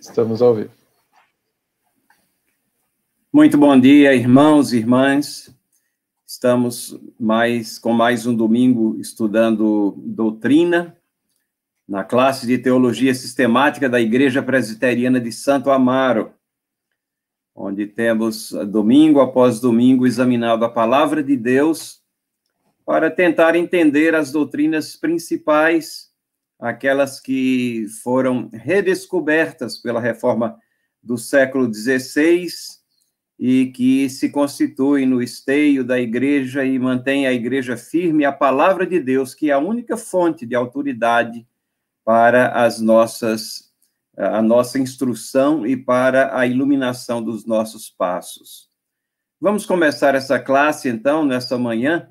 Estamos ao vivo. Muito bom dia, irmãos e irmãs. Estamos mais com mais um domingo estudando doutrina na classe de teologia sistemática da Igreja Presbiteriana de Santo Amaro, onde temos domingo após domingo examinado a palavra de Deus para tentar entender as doutrinas principais aquelas que foram redescobertas pela reforma do século XVI e que se constituem no esteio da igreja e mantém a igreja firme a palavra de Deus, que é a única fonte de autoridade para as nossas a nossa instrução e para a iluminação dos nossos passos. Vamos começar essa classe então nessa manhã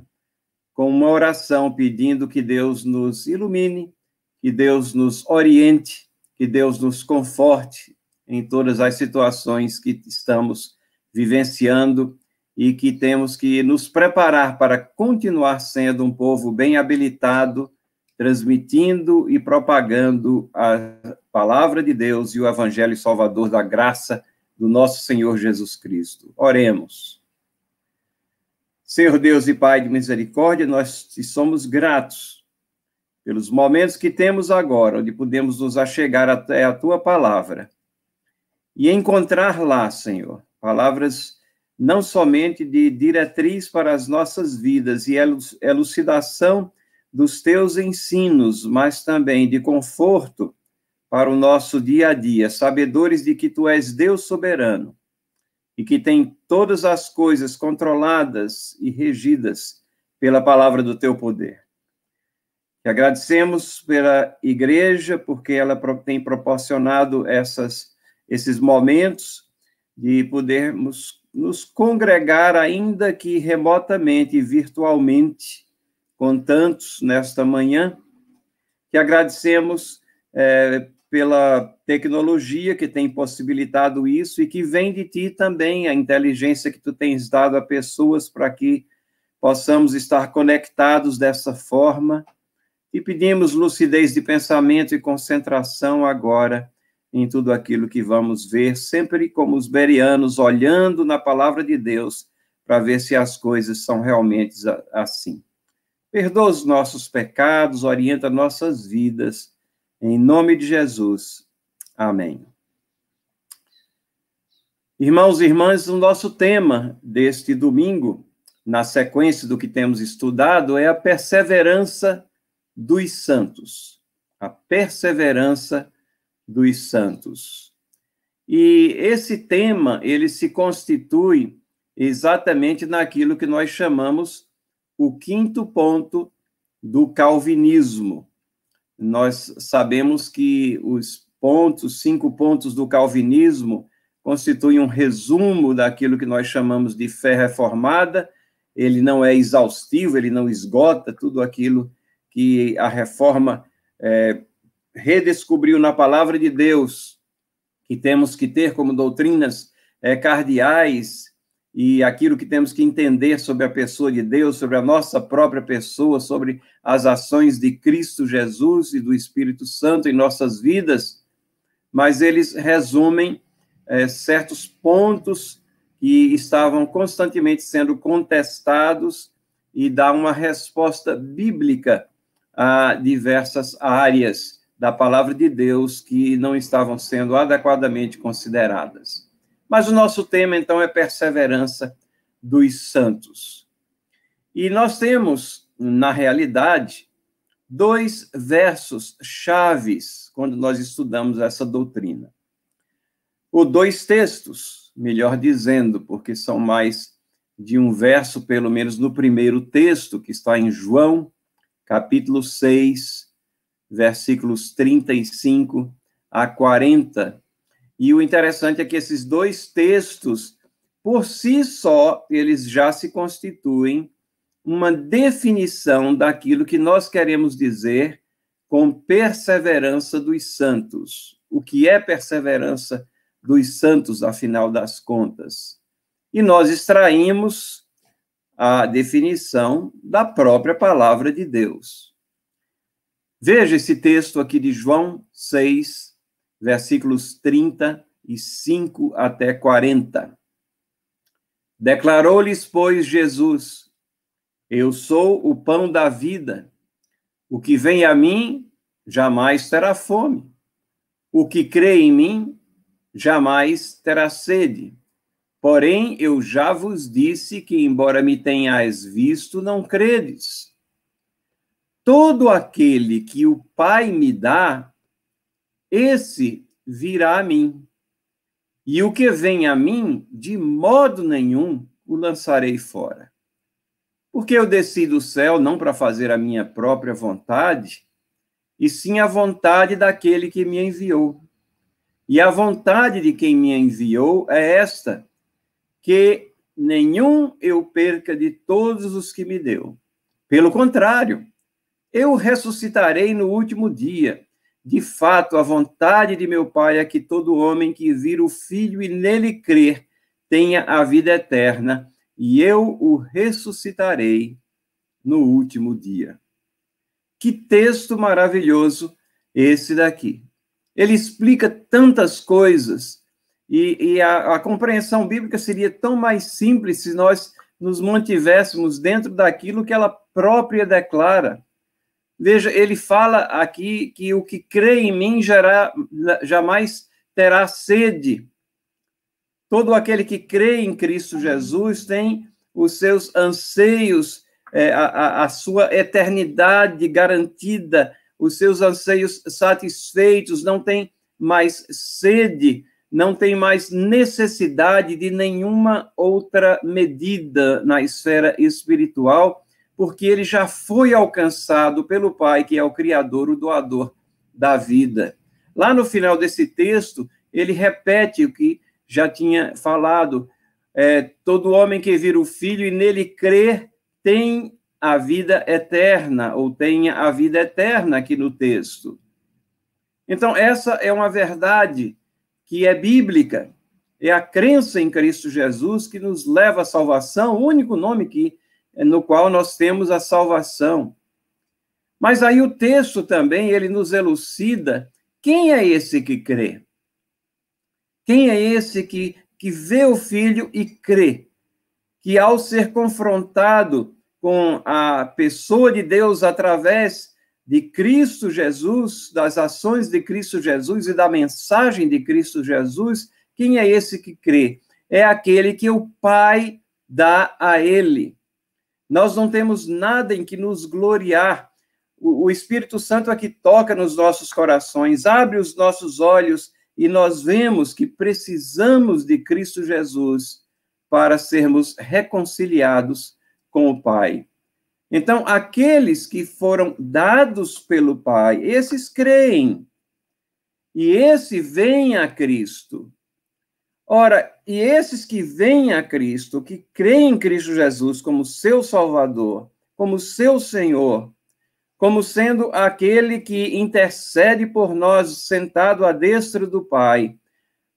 com uma oração pedindo que Deus nos ilumine que Deus nos oriente, que Deus nos conforte em todas as situações que estamos vivenciando e que temos que nos preparar para continuar sendo um povo bem habilitado, transmitindo e propagando a palavra de Deus e o evangelho salvador da graça do nosso Senhor Jesus Cristo. Oremos. Senhor Deus e Pai de misericórdia, nós te somos gratos pelos momentos que temos agora, onde podemos nos achegar até a tua palavra e encontrar lá, Senhor, palavras não somente de diretriz para as nossas vidas e elucidação dos teus ensinos, mas também de conforto para o nosso dia a dia, sabedores de que tu és Deus soberano e que tem todas as coisas controladas e regidas pela palavra do teu poder. E agradecemos pela igreja, porque ela tem proporcionado essas, esses momentos de podermos nos congregar, ainda que remotamente e virtualmente, com tantos nesta manhã, que agradecemos é, pela tecnologia que tem possibilitado isso e que vem de ti também a inteligência que tu tens dado a pessoas para que possamos estar conectados dessa forma e pedimos lucidez de pensamento e concentração agora em tudo aquilo que vamos ver, sempre como os berianos, olhando na palavra de Deus para ver se as coisas são realmente assim. Perdoa os nossos pecados, orienta nossas vidas, em nome de Jesus. Amém. Irmãos e irmãs, o nosso tema deste domingo, na sequência do que temos estudado, é a perseverança dos santos, a perseverança dos santos. E esse tema, ele se constitui exatamente naquilo que nós chamamos o quinto ponto do calvinismo. Nós sabemos que os pontos, cinco pontos do calvinismo, constituem um resumo daquilo que nós chamamos de fé reformada. Ele não é exaustivo, ele não esgota tudo aquilo que a reforma é, redescobriu na palavra de Deus, que temos que ter como doutrinas é, cardeais e aquilo que temos que entender sobre a pessoa de Deus, sobre a nossa própria pessoa, sobre as ações de Cristo Jesus e do Espírito Santo em nossas vidas, mas eles resumem é, certos pontos que estavam constantemente sendo contestados e dá uma resposta bíblica a diversas áreas da palavra de Deus que não estavam sendo adequadamente consideradas. Mas o nosso tema, então, é perseverança dos santos. E nós temos, na realidade, dois versos chaves quando nós estudamos essa doutrina. Ou dois textos, melhor dizendo, porque são mais de um verso, pelo menos no primeiro texto, que está em João capítulo 6, versículos 35 a 40. E o interessante é que esses dois textos, por si só, eles já se constituem uma definição daquilo que nós queremos dizer com perseverança dos santos. O que é perseverança dos santos, afinal das contas? E nós extraímos a definição da própria palavra de Deus. Veja esse texto aqui de João 6, versículos 35 até 40. Declarou-lhes, pois, Jesus: Eu sou o pão da vida. O que vem a mim jamais terá fome. O que crê em mim jamais terá sede. Porém, eu já vos disse que, embora me tenhais visto, não credes. Todo aquele que o Pai me dá, esse virá a mim. E o que vem a mim, de modo nenhum o lançarei fora. Porque eu desci do céu não para fazer a minha própria vontade, e sim a vontade daquele que me enviou. E a vontade de quem me enviou é esta: que nenhum eu perca de todos os que me deu. Pelo contrário, eu ressuscitarei no último dia. De fato, a vontade de meu Pai é que todo homem que vir o Filho e nele crer tenha a vida eterna, e eu o ressuscitarei no último dia. Que texto maravilhoso esse daqui. Ele explica tantas coisas, e, e a, a compreensão bíblica seria tão mais simples se nós nos mantivéssemos dentro daquilo que ela própria declara. Veja, ele fala aqui que o que crê em mim gerá, jamais terá sede. Todo aquele que crê em Cristo Jesus tem os seus anseios, é, a, a sua eternidade garantida, os seus anseios satisfeitos, não tem mais sede, não tem mais necessidade de nenhuma outra medida na esfera espiritual porque ele já foi alcançado pelo Pai, que é o Criador, o doador da vida. Lá no final desse texto, ele repete o que já tinha falado: é, todo homem que vira o Filho e nele crer tem a vida eterna, ou tenha a vida eterna aqui no texto. Então, essa é uma verdade que é bíblica, é a crença em Cristo Jesus que nos leva à salvação, o único nome que no qual nós temos a salvação. Mas aí o texto também, ele nos elucida quem é esse que crê? Quem é esse que, que vê o filho e crê? Que ao ser confrontado com a pessoa de Deus através de Cristo Jesus, das ações de Cristo Jesus e da mensagem de Cristo Jesus, quem é esse que crê? É aquele que o Pai dá a ele. Nós não temos nada em que nos gloriar. O, Espírito Santo é que toca nos nossos corações, abre os nossos olhos e nós vemos que precisamos de Cristo Jesus para sermos reconciliados com o Pai. Então, aqueles que foram dados pelo Pai, esses creem. E esse vem a Cristo. Ora, e esses que vêm a Cristo, que creem em Cristo Jesus como seu Salvador, como seu Senhor, como sendo aquele que intercede por nós sentado à destra do Pai,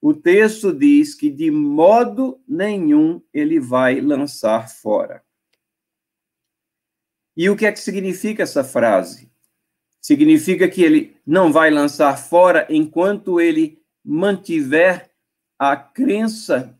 o texto diz que de modo nenhum ele vai lançar fora. E o que é que significa essa frase? Significa que ele não vai lançar fora enquanto ele mantiver a crença?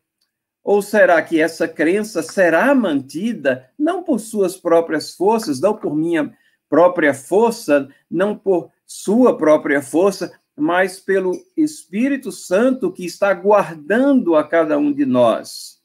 Ou será que essa crença será mantida não por suas próprias forças, não por minha própria força, não por sua própria força, mas pelo Espírito Santo que está guardando a cada um de nós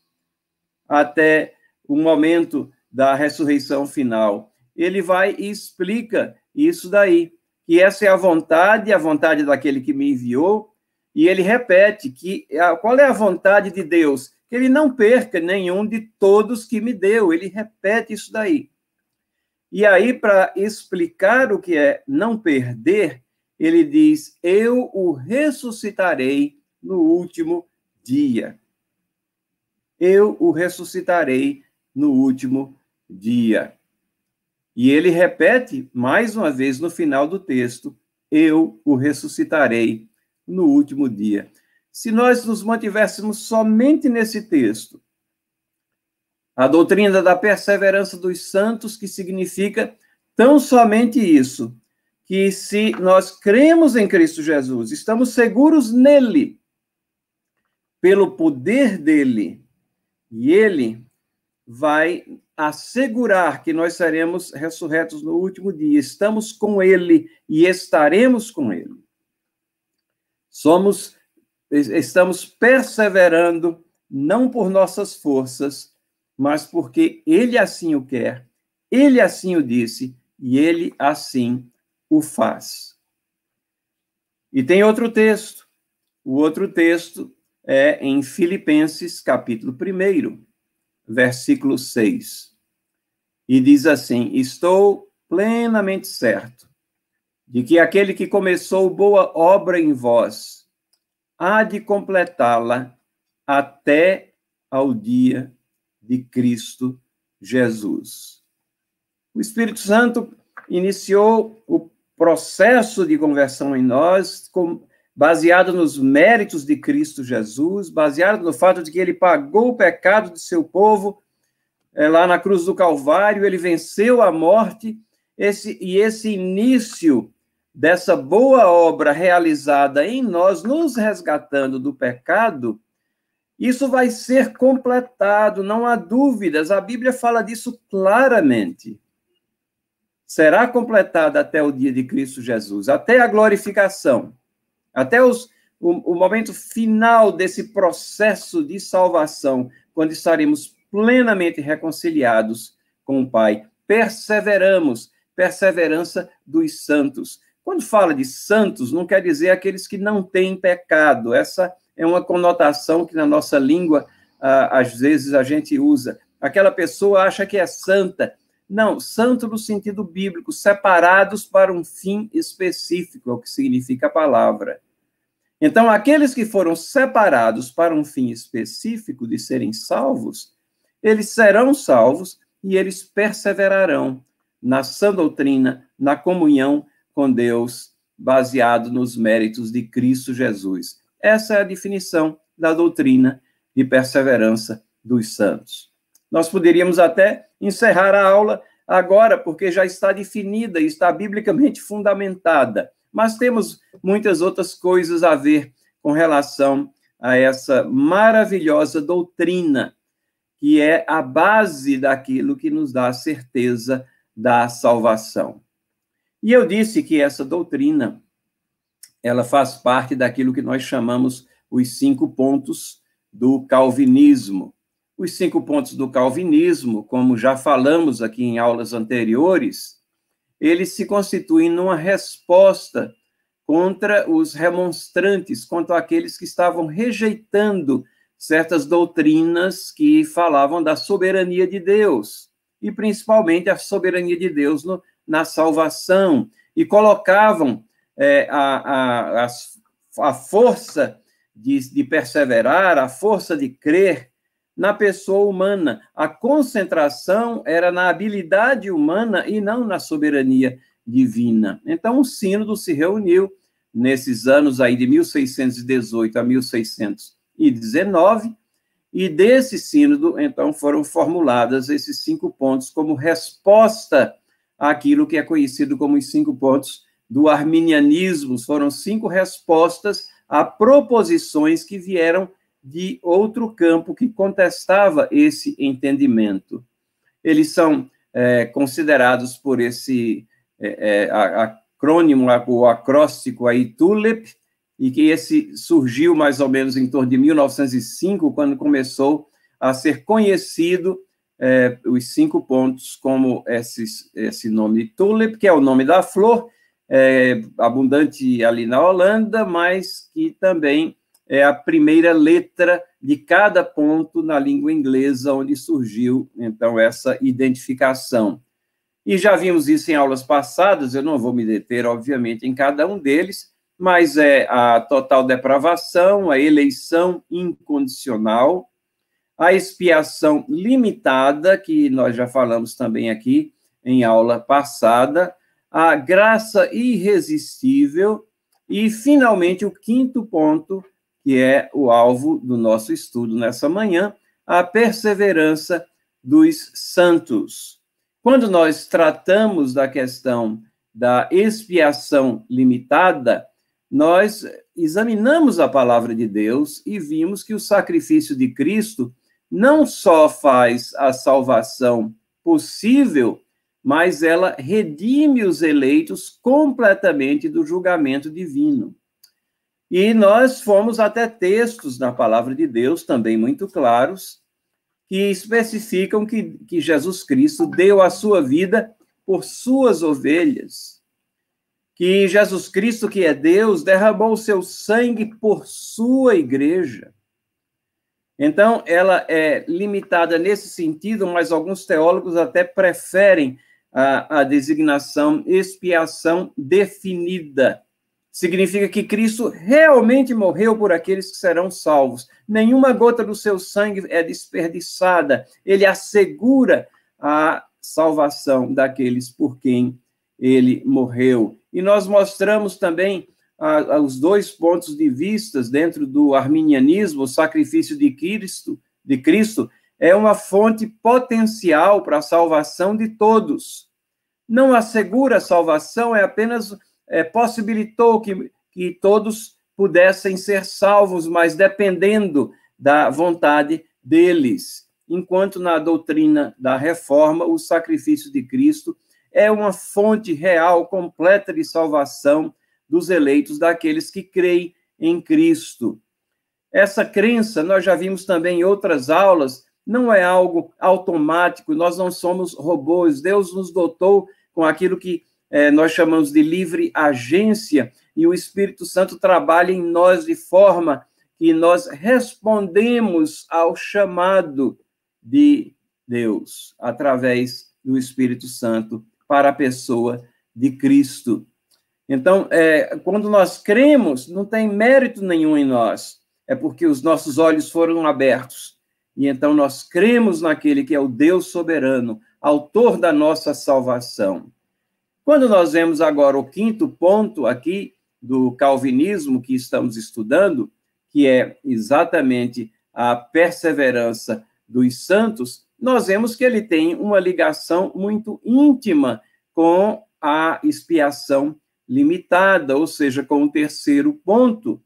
até o momento da ressurreição final. Ele vai e explica isso daí, que essa é a vontade, a vontade daquele que me enviou, e ele repete que qual é a vontade de Deus? Que ele não perca nenhum de todos que me deu. Ele repete isso daí. E aí, para explicar o que é não perder, ele diz: Eu o ressuscitarei no último dia. Eu o ressuscitarei no último dia. E ele repete mais uma vez no final do texto: Eu o ressuscitarei no último dia. Se nós nos mantivéssemos somente nesse texto, a doutrina da perseverança dos santos, que significa tão somente isso, que se nós cremos em Cristo Jesus, estamos seguros nele, pelo poder dele, e ele vai assegurar que nós seremos ressurretos no último dia. Estamos com ele e estaremos com ele. Somos estamos perseverando não por nossas forças, mas porque ele assim o quer, ele assim o disse e ele assim o faz. E tem outro texto. O outro texto é em Filipenses, capítulo 1, versículo 6. E diz assim: Estou plenamente certo de que aquele que começou boa obra em vós há de completá-la até ao dia de Cristo Jesus. O Espírito Santo iniciou o processo de conversão em nós, baseado nos méritos de Cristo Jesus, baseado no fato de que ele pagou o pecado de seu povo é, lá na cruz do Calvário, ele venceu a morte, esse, e esse início dessa boa obra realizada em nós, nos resgatando do pecado, isso vai ser completado, não há dúvidas, a Bíblia fala disso claramente. Será completada até o dia de Cristo Jesus, até a glorificação, até os, o, o momento final desse processo de salvação, quando estaremos plenamente reconciliados com o Pai. Perseveramos, perseverança dos santos. Quando fala de santos, não quer dizer aqueles que não têm pecado. Essa é uma conotação que na nossa língua, às vezes, a gente usa. Aquela pessoa acha que é santa, não, santo no sentido bíblico, separados para um fim específico, é o que significa a palavra. Então, aqueles que foram separados para um fim específico de serem salvos, eles serão salvos e eles perseverarão na sã doutrina, na comunhão com Deus, baseado nos méritos de Cristo Jesus. Essa é a definição da doutrina de perseverança dos santos. Nós poderíamos até encerrar a aula agora, porque já está definida e está biblicamente fundamentada. Mas temos muitas outras coisas a ver com relação a essa maravilhosa doutrina, que é a base daquilo que nos dá a certeza da salvação. E eu disse que essa doutrina ela faz parte daquilo que nós chamamos os cinco pontos do calvinismo. Os cinco pontos do calvinismo, como já falamos aqui em aulas anteriores, eles se constituem numa resposta contra os remonstrantes, contra aqueles que estavam rejeitando certas doutrinas que falavam da soberania de Deus, e principalmente a soberania de Deus no, na salvação, e colocavam é, a, a, a, a força de, de perseverar, a força de crer na pessoa humana. A concentração era na habilidade humana e não na soberania divina. Então, o sínodo se reuniu nesses anos aí de 1618 a 1619, e desse sínodo, então, foram formuladas esses cinco pontos como resposta àquilo que é conhecido como os cinco pontos do arminianismo. Foram cinco respostas a proposições que vieram de outro campo que contestava esse entendimento. Eles são é, considerados por esse é, é acrônimo, o acróstico aí, TULIP, e que esse surgiu mais ou menos em torno de 1905, quando começou a ser conhecido é, os cinco pontos como esse nome TULIP, que é o nome da flor, é, abundante ali na Holanda, mas que também é a primeira letra de cada ponto na língua inglesa, onde surgiu, então, essa identificação. E já vimos isso em aulas passadas, eu não vou me deter, obviamente, em cada um deles, mas é a total depravação, a eleição incondicional, a expiação limitada, que nós já falamos também aqui em aula passada, a graça irresistível, e, finalmente, o quinto ponto, que é o alvo do nosso estudo nessa manhã, a perseverança dos santos. Quando nós tratamos da questão da expiação limitada, nós examinamos a palavra de Deus e vimos que o sacrifício de Cristo não só faz a salvação possível, mas ela redime os eleitos completamente do julgamento divino. E nós fomos até textos na palavra de Deus, também muito claros, que especificam que, que Jesus Cristo deu a sua vida por suas ovelhas. Que Jesus Cristo, que é Deus, derramou o seu sangue por sua igreja. Então, ela é limitada nesse sentido, mas alguns teólogos até preferem a, a designação expiação definida. Significa que Cristo realmente morreu por aqueles que serão salvos. Nenhuma gota do seu sangue é desperdiçada. Ele assegura a salvação daqueles por quem ele morreu. E nós mostramos também ah, os dois pontos de vista dentro do arminianismo, o sacrifício de Cristo, de Cristo é uma fonte potencial para a salvação de todos. Não assegura a salvação, é apenas é, possibilitou que, que todos pudessem ser salvos, mas dependendo da vontade deles. Enquanto na doutrina da reforma, o sacrifício de Cristo é uma fonte real, completa de salvação dos eleitos, daqueles que creem em Cristo. Essa crença, nós já vimos também em outras aulas, não é algo automático, nós não somos robôs. Deus nos dotou com aquilo que é, nós chamamos de livre agência, e o Espírito Santo trabalha em nós de forma que nós respondemos ao chamado de Deus através do Espírito Santo para a pessoa de Cristo. Então, é, quando nós cremos, não tem mérito nenhum em nós, é porque os nossos olhos foram abertos. E então nós cremos naquele que é o Deus soberano, autor da nossa salvação. Quando nós vemos agora o quinto ponto aqui do calvinismo que estamos estudando, que é exatamente a perseverança dos santos, nós vemos que ele tem uma ligação muito íntima com a expiação limitada, ou seja, com o terceiro ponto,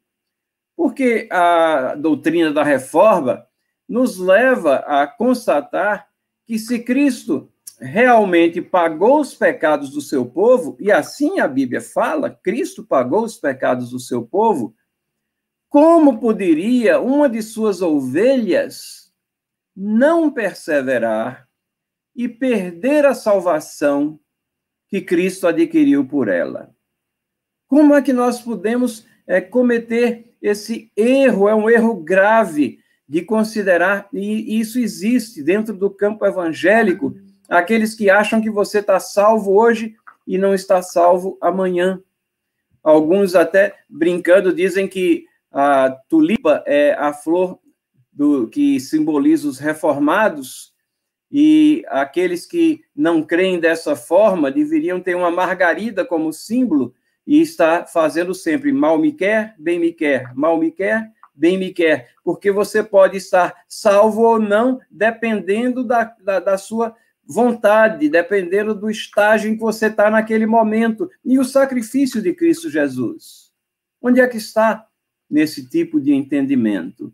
porque a doutrina da reforma nos leva a constatar que se Cristo realmente pagou os pecados do seu povo, e assim a Bíblia fala, Cristo pagou os pecados do seu povo, como poderia uma de suas ovelhas não perseverar e perder a salvação que Cristo adquiriu por ela? Como é que nós podemos é, cometer esse erro? É um erro grave de considerar, e isso existe dentro do campo evangélico, aqueles que acham que você está salvo hoje e não está salvo amanhã. Alguns até brincando dizem que a tulipa é a flor do que simboliza os reformados e aqueles que não creem dessa forma deveriam ter uma margarida como símbolo e está fazendo sempre mal me quer, bem me quer, mal me quer, bem me quer, porque você pode estar salvo ou não, dependendo da, da, da sua vontade, dependendo do estágio em que você está naquele momento. E o sacrifício de Cristo Jesus? Onde é que está nesse tipo de entendimento?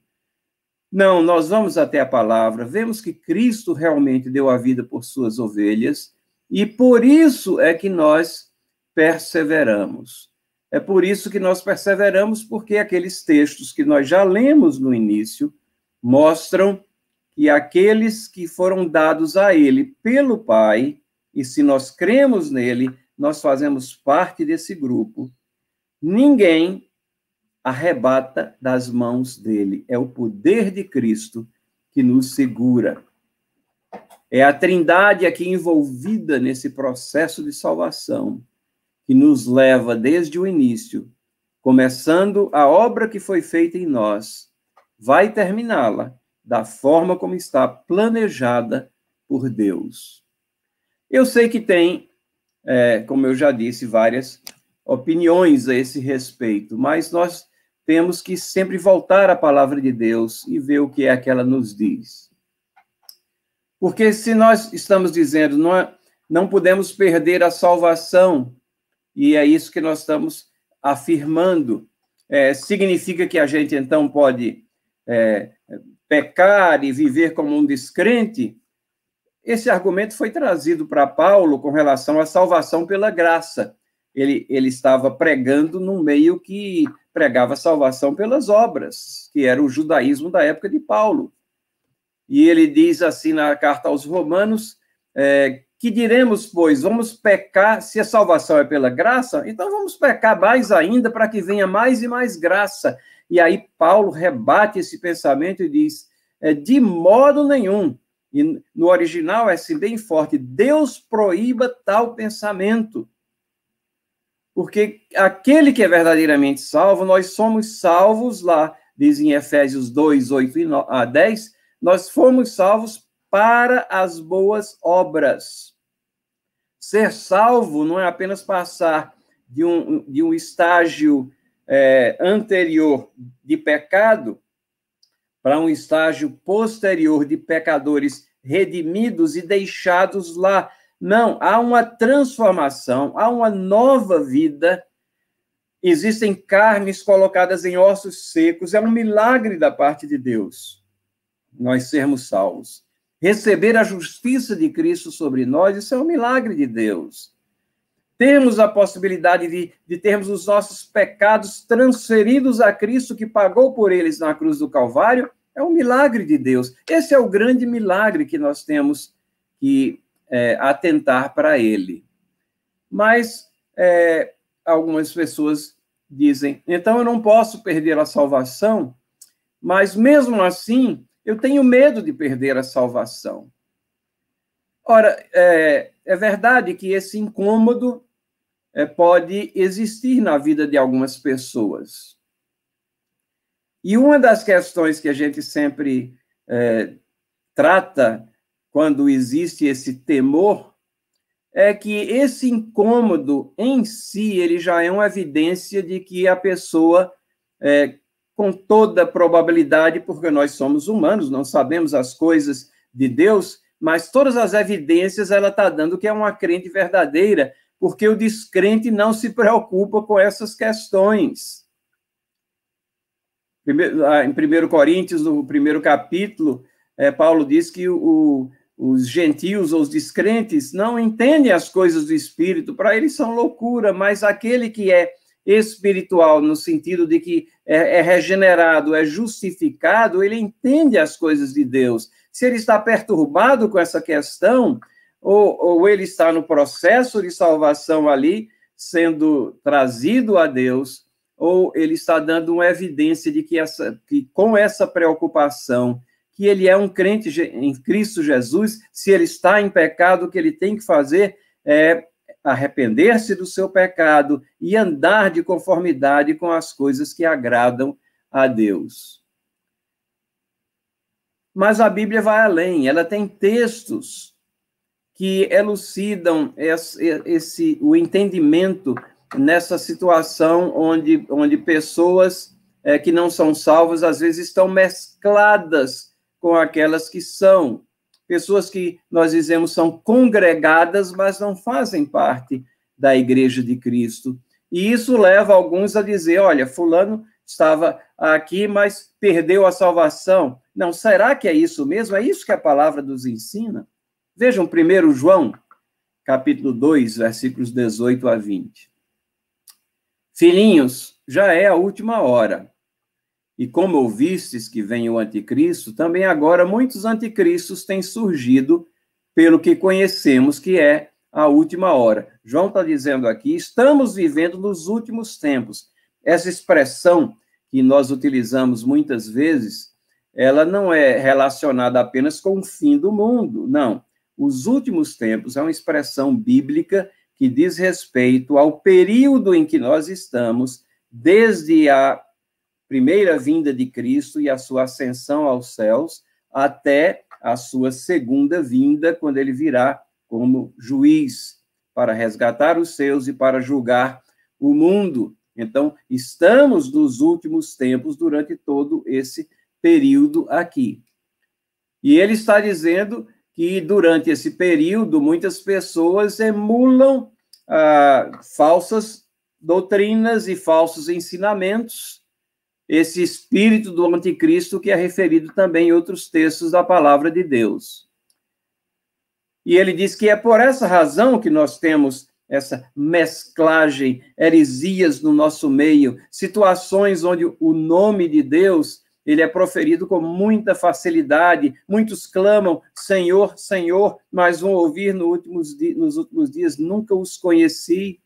Não, nós vamos até a palavra, vemos que Cristo realmente deu a vida por suas ovelhas, e por isso é que nós perseveramos. É por isso que nós perseveramos, porque aqueles textos que nós já lemos no início mostram que aqueles que foram dados a ele pelo Pai, e se nós cremos nele, nós fazemos parte desse grupo, ninguém arrebata das mãos dele. É o poder de Cristo que nos segura. É a Trindade aqui envolvida nesse processo de salvação, que nos leva desde o início, começando a obra que foi feita em nós, vai terminá-la da forma como está planejada por Deus. Eu sei que tem, é, como eu já disse, várias opiniões a esse respeito, mas nós temos que sempre voltar à palavra de Deus e ver o que é que ela nos diz. Porque se nós estamos dizendo não, é, não podemos perder a salvação e é isso que nós estamos afirmando. É, significa que a gente, então, pode é, pecar e viver como um descrente? Esse argumento foi trazido para Paulo com relação à salvação pela graça. Ele, ele estava pregando num meio que pregava salvação pelas obras, que era o judaísmo da época de Paulo. E ele diz assim na carta aos Romanos: é, que diremos, pois, vamos pecar se a salvação é pela graça? Então vamos pecar mais ainda para que venha mais e mais graça. E aí Paulo rebate esse pensamento e diz: é, de modo nenhum. E no original é assim bem forte: Deus proíba tal pensamento. Porque aquele que é verdadeiramente salvo, nós somos salvos lá, diz em Efésios 2, 8 a 10, nós fomos salvos para as boas obras. Ser salvo não é apenas passar de um, de um estágio é, anterior de pecado para um estágio posterior de pecadores redimidos e deixados lá. Não, há uma transformação, há uma nova vida. Existem carnes colocadas em ossos secos, é um milagre da parte de Deus nós sermos salvos. Receber a justiça de Cristo sobre nós, isso é um milagre de Deus. Temos a possibilidade de, de termos os nossos pecados transferidos a Cristo, que pagou por eles na cruz do Calvário, é um milagre de Deus. Esse é o grande milagre que nós temos que é, atentar para ele. Mas é, algumas pessoas dizem, então eu não posso perder a salvação, mas mesmo assim eu tenho medo de perder a salvação. Ora, é, é verdade que esse incômodo é, pode existir na vida de algumas pessoas. E uma das questões que a gente sempre é, trata quando existe esse temor é que esse incômodo em si ele já é uma evidência de que a pessoa é, com toda probabilidade, porque nós somos humanos, não sabemos as coisas de Deus, mas todas as evidências ela está dando que é uma crente verdadeira, porque o descrente não se preocupa com essas questões. Em 1 Coríntios, no primeiro capítulo, é, Paulo diz que o, os gentios ou os descrentes não entendem as coisas do Espírito, para eles são loucura, mas aquele que é espiritual, no sentido de que é, é, regenerado, é justificado, ele entende as coisas de Deus. Se ele está perturbado com essa questão, ou, ou ele está no processo de salvação ali, sendo trazido a Deus, ou ele está dando uma evidência de que, essa, que com essa preocupação, que ele é um crente em Cristo Jesus, se ele está em pecado, o que ele tem que fazer é arrepender-se do seu pecado e andar de conformidade com as coisas que agradam a Deus. Mas a Bíblia vai além, ela tem textos que elucidam esse, esse o entendimento nessa situação onde, onde pessoas é, que não são salvas às vezes estão mescladas com aquelas que são pessoas que nós dizemos são congregadas, mas não fazem parte da igreja de Cristo. E isso leva alguns a dizer: olha, Fulano estava aqui, mas perdeu a salvação. Não, será que é isso mesmo? É isso que a palavra nos ensina? Vejam 1 João, capítulo 2, versículos 18 a 20. Filhinhos, já é a última hora. E como ouvistes que vem o anticristo, também agora muitos anticristos têm surgido, pelo que conhecemos que é a última hora. João está dizendo aqui: estamos vivendo nos últimos tempos. Essa expressão que nós utilizamos muitas vezes, ela não é relacionada apenas com o fim do mundo, não. Os últimos tempos é uma expressão bíblica que diz respeito ao período em que nós estamos, desde a primeira vinda de Cristo e a sua ascensão aos céus, até a sua segunda vinda, quando ele virá como juiz para resgatar os seus e para julgar o mundo. Então, estamos nos últimos tempos durante todo esse período aqui. E ele está dizendo que durante esse período muitas pessoas emulam ah, falsas doutrinas e falsos ensinamentos, esse espírito do anticristo que é referido também em outros textos da palavra de Deus. E ele diz que é por essa razão que nós temos essa mesclagem, heresias no nosso meio, situações onde o nome de Deus ele é proferido com muita facilidade. Muitos clamam, Senhor, Senhor, mas vão ouvir no últimos nos últimos dias, nunca os conheci.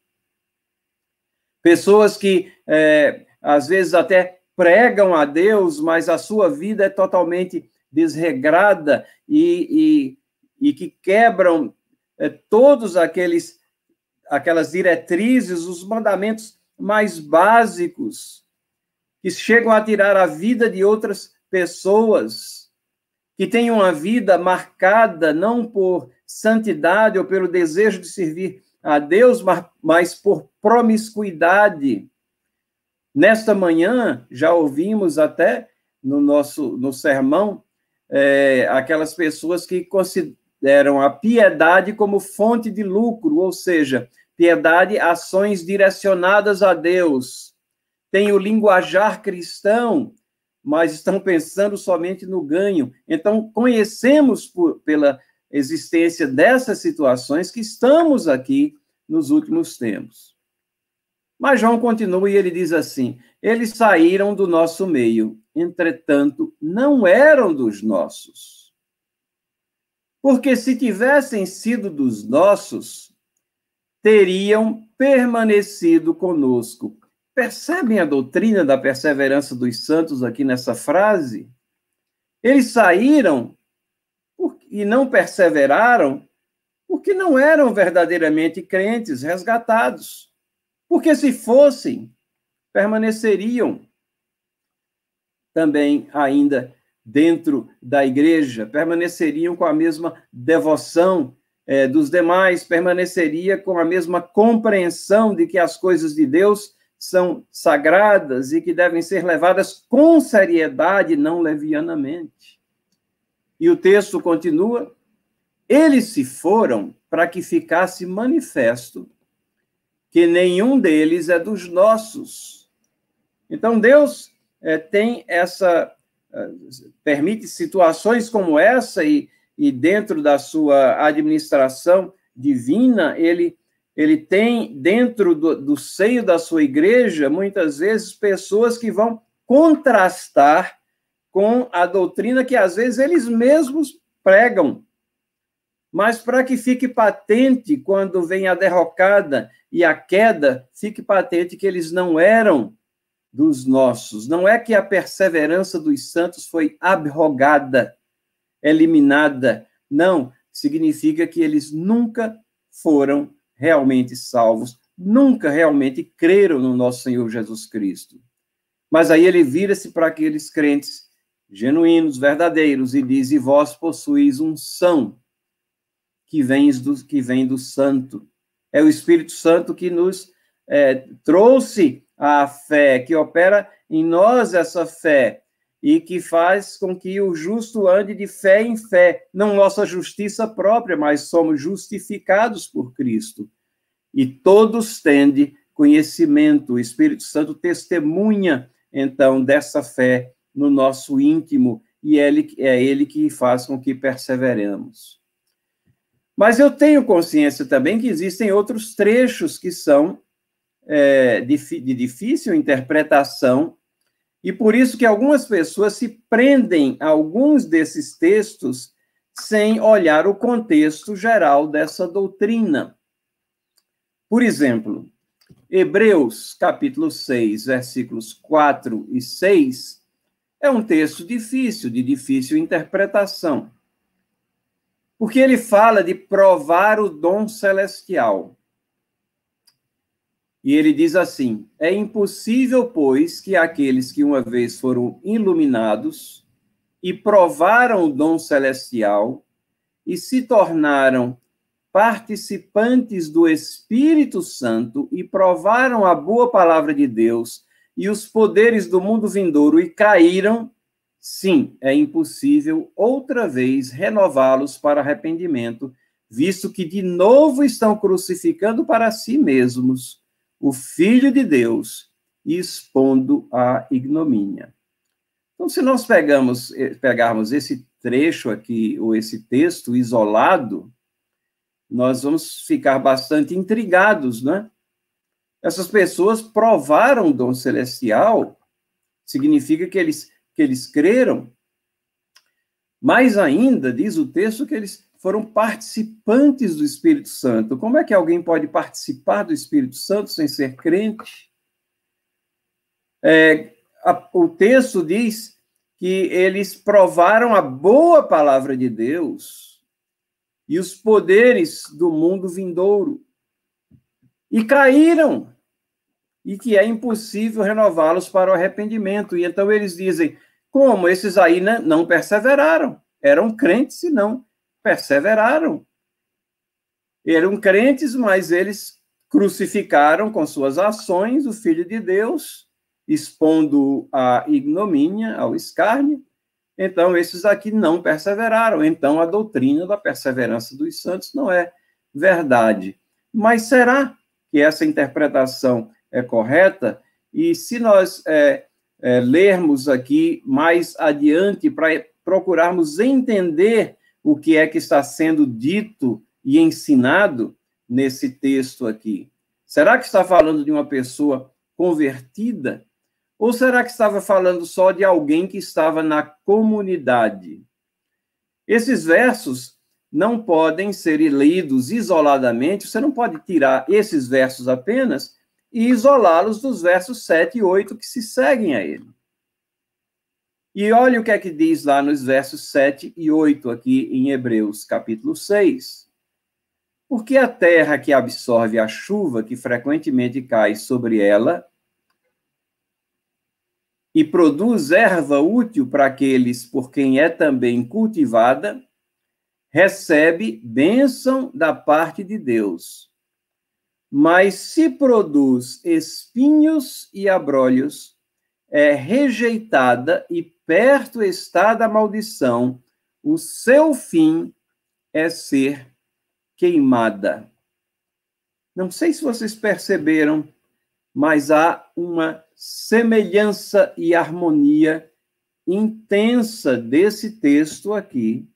Pessoas que, é, às vezes, até pregam a Deus, mas a sua vida é totalmente desregrada e, e, e que quebram é, todos aqueles aquelas diretrizes, os mandamentos mais básicos que chegam a tirar a vida de outras pessoas, que têm uma vida marcada não por santidade ou pelo desejo de servir a Deus, mas por promiscuidade. Nesta manhã, já ouvimos até no nosso no sermão é, aquelas pessoas que consideram a piedade como fonte de lucro, ou seja, piedade, ações direcionadas a Deus, têm o linguajar cristão, mas estão pensando somente no ganho. Então, conhecemos por, pela existência dessas situações que estamos aqui nos últimos tempos. Mas João continua e ele diz assim: eles saíram do nosso meio, entretanto, não eram dos nossos. Porque se tivessem sido dos nossos, teriam permanecido conosco. Percebem a doutrina da perseverança dos santos aqui nessa frase? Eles saíram e não perseveraram porque não eram verdadeiramente crentes resgatados. Porque se fossem, permaneceriam também ainda dentro da igreja, permaneceriam com a mesma devoção eh, dos demais, permaneceria com a mesma compreensão de que as coisas de Deus são sagradas e que devem ser levadas com seriedade, não levianamente. E o texto continua: eles se foram para que ficasse manifesto que nenhum deles é dos nossos. Então Deus é, tem essa é, permite situações como essa e, e dentro da sua administração divina ele ele tem dentro do, do seio da sua igreja, muitas vezes, pessoas que vão contrastar com a doutrina que às vezes eles mesmos pregam. Mas para que fique patente quando vem a derrocada e a queda, fique patente que eles não eram dos nossos. Não é que a perseverança dos santos foi abrogada, eliminada. Não, significa que eles nunca foram realmente salvos, nunca realmente creram no nosso Senhor Jesus Cristo. Mas aí ele vira-se para aqueles crentes genuínos, verdadeiros, e diz: E vós possuís um são que vem do, que vem do Santo. É o Espírito Santo que nos é, trouxe a fé, que opera em nós essa fé e que faz com que o justo ande de fé em fé, não nossa justiça própria, mas somos justificados por Cristo. E todos têm conhecimento, o Espírito Santo testemunha, então, dessa fé no nosso íntimo, e ele, é ele que faz com que perseveremos. Mas eu tenho consciência também que existem outros trechos que são é, de, de difícil interpretação e por isso que algumas pessoas se prendem a alguns desses textos sem olhar o contexto geral dessa doutrina. Por exemplo, Hebreus, capítulo 6, versículos 4 e 6, é um texto difícil, de difícil interpretação. Porque ele fala de provar o dom celestial. E ele diz assim: É impossível, pois, que aqueles que uma vez foram iluminados e provaram o dom celestial e se tornaram participantes do Espírito Santo e provaram a boa palavra de Deus e os poderes do mundo vindouro e caíram, sim, é impossível outra vez renová-los para arrependimento, visto que de novo estão crucificando para si mesmos o Filho de Deus expondo a ignomínia. Então, se nós pegamos, eh, pegarmos esse trecho aqui, ou esse texto isolado, nós vamos ficar bastante intrigados, né? Essas pessoas provaram o dom celestial, significa que eles, que eles creram. Mais ainda, diz o texto, que eles foram participantes do Espírito Santo. Como é que alguém pode participar do Espírito Santo sem ser crente? É, a, o texto diz que eles provaram a boa palavra de Deus e os poderes do mundo vindouro e caíram e que é impossível renová-los para o arrependimento. E então eles dizem: como esses aí não perseveraram? Eram crentes e não perseveraram. Eram crentes, mas eles crucificaram com suas ações o Filho de Deus expondo a ignomínia, ao escárnio. Então, esses aqui não perseveraram. Então, a doutrina da perseverança dos santos não é verdade. Mas será que essa interpretação é correta? E se nós é, é, lermos aqui mais adiante para procurarmos entender o que é que está sendo dito e ensinado nesse texto aqui, será que está falando de uma pessoa convertida ou será que estava falando só de alguém que estava na comunidade? Esses versos não podem ser lidos isoladamente, você não pode tirar esses versos apenas e isolá-los dos versos 7 e 8 que se seguem a ele. E olha o que é que diz lá nos versos 7 e 8 aqui em Hebreus, capítulo 6. Porque a terra que absorve a chuva que frequentemente cai sobre ela e produz erva útil para aqueles por quem é também cultivada, recebe bênção da parte de Deus. Mas se produz espinhos e abrolhos, é rejeitada e perto está da maldição, o seu fim é ser queimada. Não sei se vocês perceberam, mas há uma semelhança e harmonia intensa desse texto aqui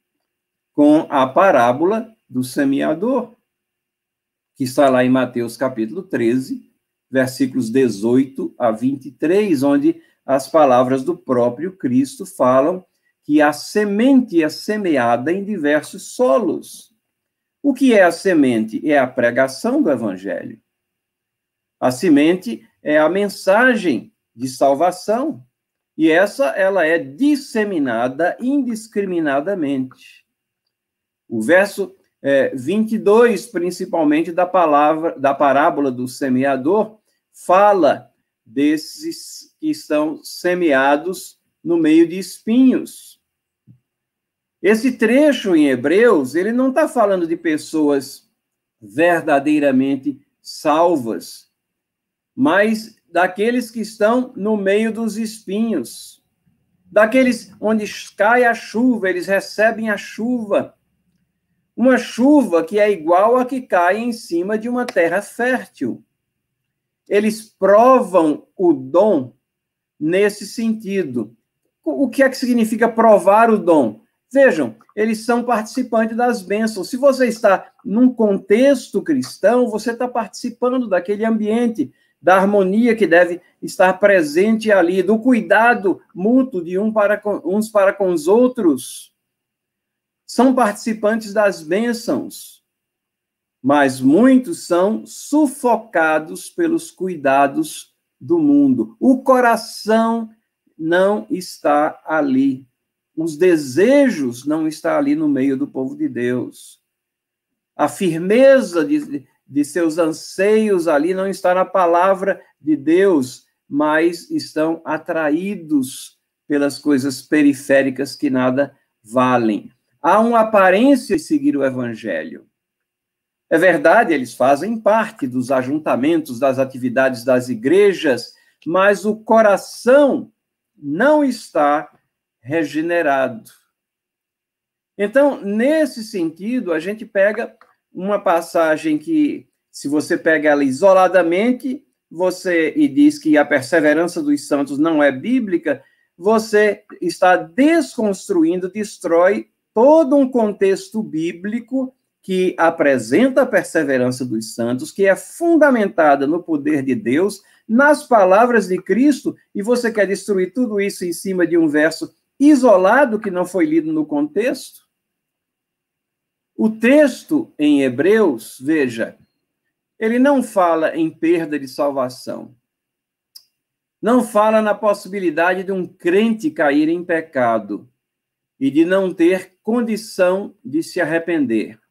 com a parábola do semeador, que está lá em Mateus capítulo 13, versículos 18 a 23, onde as palavras do próprio Cristo falam que a semente é semeada em diversos solos. O que é a semente? É a pregação do evangelho. A semente é a mensagem de salvação. E essa ela é disseminada indiscriminadamente. O verso é, 22, principalmente da palavra da parábola do semeador, fala desses que estão semeados no meio de espinhos. Esse trecho em Hebreus, ele não está falando de pessoas verdadeiramente salvas, mas daqueles que estão no meio dos espinhos, daqueles onde cai a chuva, eles recebem a chuva. Uma chuva que é igual a que cai em cima de uma terra fértil. Eles provam o dom nesse sentido. O que é que significa provar o dom? Vejam, eles são participantes das bênçãos. Se você está num contexto cristão, você está participando daquele ambiente da harmonia que deve estar presente ali, do cuidado mútuo de um para com, uns para com os outros. São participantes das bênçãos, mas muitos são sufocados pelos cuidados do mundo. O coração não está ali. Os desejos não estão ali no meio do povo de Deus. A firmeza de, de seus anseios ali não está na palavra de Deus, mas estão atraídos pelas coisas periféricas que nada valem. Há uma aparência de seguir o evangelho. É verdade, eles fazem parte dos ajuntamentos, das atividades das igrejas, mas o coração não está regenerado. Então, nesse sentido, a gente pega uma passagem que, se você pega ela isoladamente, você e diz que a perseverança dos santos não é bíblica, você está desconstruindo, destrói todo um contexto bíblico que apresenta a perseverança dos santos, que é fundamentada no poder de Deus, nas palavras de Cristo, e você quer destruir tudo isso em cima de um verso isolado que não foi lido no contexto? O texto em Hebreus, veja, ele não fala em perda de salvação. Não fala na possibilidade de um crente cair em pecado e de não ter condição de se arrepender.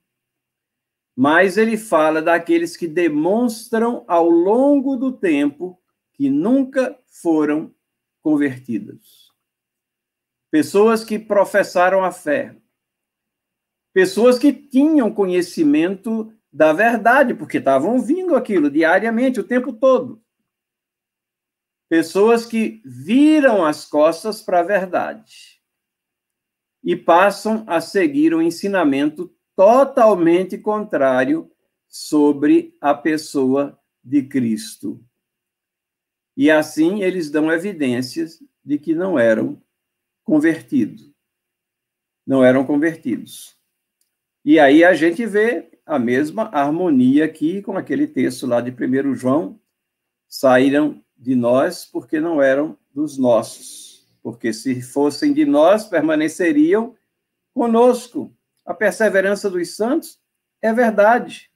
Mas ele fala daqueles que demonstram ao longo do tempo que nunca foram convertidos. Pessoas que professaram a fé, pessoas que tinham conhecimento da verdade, porque estavam ouvindo aquilo diariamente, o tempo todo. Pessoas que viram as costas para a verdade e passam a seguir um ensinamento totalmente contrário sobre a pessoa de Cristo. E assim eles dão evidências de que não eram convertidos. Não eram convertidos. E aí a gente vê a mesma harmonia aqui com aquele texto lá de 1 João: saíram de nós porque não eram dos nossos. Porque se fossem de nós, permaneceriam conosco. A perseverança dos santos é verdade